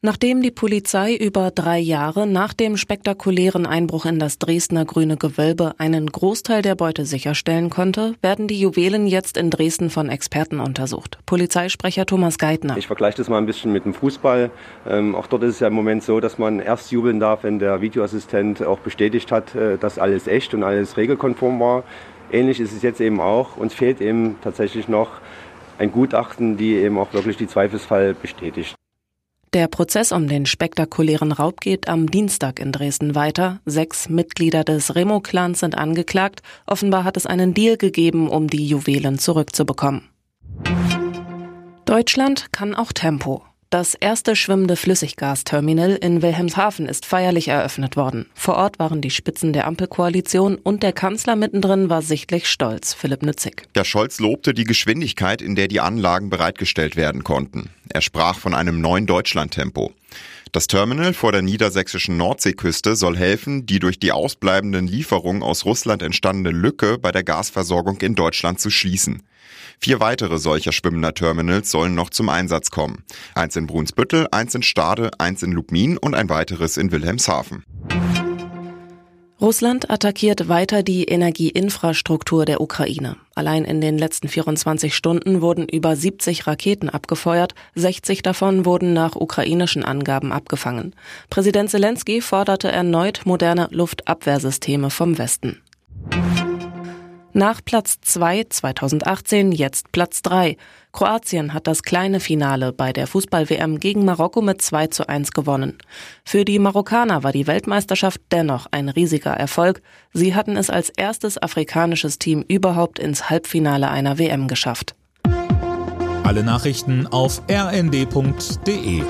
Nachdem die Polizei über drei Jahre nach dem spektakulären Einbruch in das Dresdner Grüne Gewölbe einen Großteil der Beute sicherstellen konnte, werden die Juwelen jetzt in Dresden von Experten untersucht. Polizeisprecher Thomas Geithner. Ich vergleiche das mal ein bisschen mit dem Fußball. Ähm, auch dort ist es ja im Moment so, dass man erst jubeln darf, wenn der Videoassistent auch bestätigt hat, äh, dass alles echt und alles regelkonform war. Ähnlich ist es jetzt eben auch. Uns fehlt eben tatsächlich noch ein Gutachten, die eben auch wirklich die Zweifelsfall bestätigt. Der Prozess um den spektakulären Raub geht am Dienstag in Dresden weiter. Sechs Mitglieder des Remo-Clans sind angeklagt. Offenbar hat es einen Deal gegeben, um die Juwelen zurückzubekommen. Deutschland kann auch Tempo. Das erste schwimmende Flüssiggasterminal in Wilhelmshaven ist feierlich eröffnet worden. Vor Ort waren die Spitzen der Ampelkoalition und der Kanzler mittendrin war sichtlich stolz, Philipp Nützig. Der Scholz lobte die Geschwindigkeit, in der die Anlagen bereitgestellt werden konnten. Er sprach von einem neuen Deutschlandtempo. Das Terminal vor der niedersächsischen Nordseeküste soll helfen, die durch die ausbleibenden Lieferungen aus Russland entstandene Lücke bei der Gasversorgung in Deutschland zu schließen. Vier weitere solcher schwimmender Terminals sollen noch zum Einsatz kommen. Eins in Brunsbüttel, eins in Stade, eins in Lubmin und ein weiteres in Wilhelmshaven. Russland attackiert weiter die Energieinfrastruktur der Ukraine. Allein in den letzten 24 Stunden wurden über 70 Raketen abgefeuert, 60 davon wurden nach ukrainischen Angaben abgefangen. Präsident Zelensky forderte erneut moderne Luftabwehrsysteme vom Westen. Nach Platz 2 2018 jetzt Platz 3. Kroatien hat das kleine Finale bei der Fußball-WM gegen Marokko mit 2 zu 1 gewonnen. Für die Marokkaner war die Weltmeisterschaft dennoch ein riesiger Erfolg. Sie hatten es als erstes afrikanisches Team überhaupt ins Halbfinale einer WM geschafft. Alle Nachrichten auf rnd.de